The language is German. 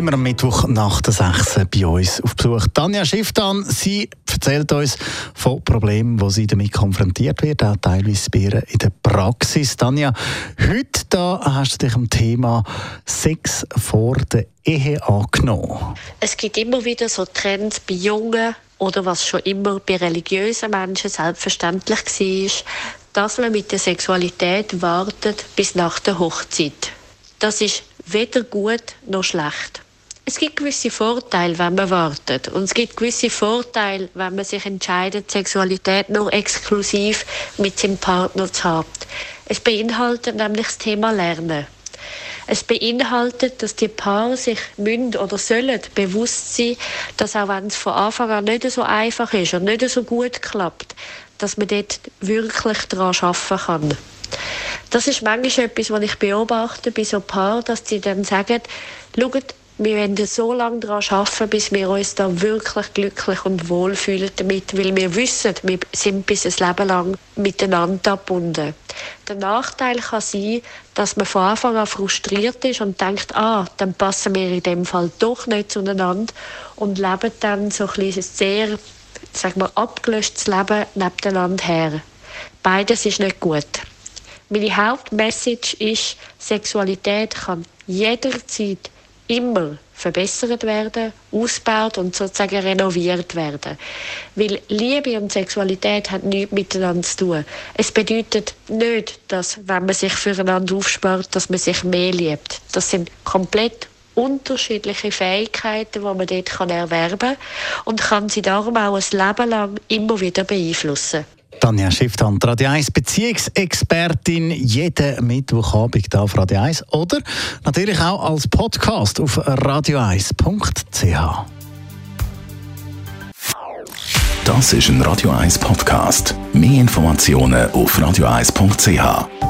Immer am Mittwoch nach der 6 bei uns auf Besuch. Tanja Schifftan, sie erzählt uns von Problemen, wo sie damit konfrontiert wird, auch teilweise bei ihr in der Praxis. Tanja, heute da hast du dich am Thema Sex vor der Ehe angenommen. Es gibt immer wieder so Trends bei Jungen oder was schon immer bei religiösen Menschen selbstverständlich war, dass man mit der Sexualität wartet bis nach der Hochzeit. Das ist weder gut noch schlecht. Es gibt gewisse Vorteile, wenn man wartet. Und es gibt gewisse Vorteile, wenn man sich entscheidet, Sexualität nur exklusiv mit seinem Partner zu haben. Es beinhaltet nämlich das Thema Lernen. Es beinhaltet, dass die Paare sich müssen oder sollen bewusst sein, dass auch wenn es von Anfang an nicht so einfach ist und nicht so gut klappt, dass man dort wirklich daran arbeiten kann. Das ist manchmal etwas, was ich beobachte bei so Paaren, dass sie dann sagen, schaut, wir werden so lange daran arbeiten, bis wir uns da wirklich glücklich und wohl fühlen damit, weil wir wissen, wir sind bis ein Leben lang miteinander verbunden. Der Nachteil kann sein, dass man von Anfang an frustriert ist und denkt, ah, dann passen wir in dem Fall doch nicht zueinander und leben dann so ein bisschen sehr, sagen wir, abgelöschtes Leben nebeneinander her. Beides ist nicht gut. Meine Hauptmessage ist, Sexualität kann jederzeit immer verbessert werden, ausgebaut und sozusagen renoviert werden. Weil Liebe und Sexualität haben nichts miteinander zu tun. Es bedeutet nicht, dass, wenn man sich füreinander aufspart, dass man sich mehr liebt. Das sind komplett unterschiedliche Fähigkeiten, die man dort erwerben kann und kann sie darum auch ein Leben lang immer wieder beeinflussen. Tanja Schifftan, Radio 1 Beziehungsexpertin, jeden Mittwochabend hier auf Radio 1 oder natürlich auch als Podcast auf radio1.ch. Das ist ein Radio 1 Podcast. Mehr Informationen auf radio1.ch.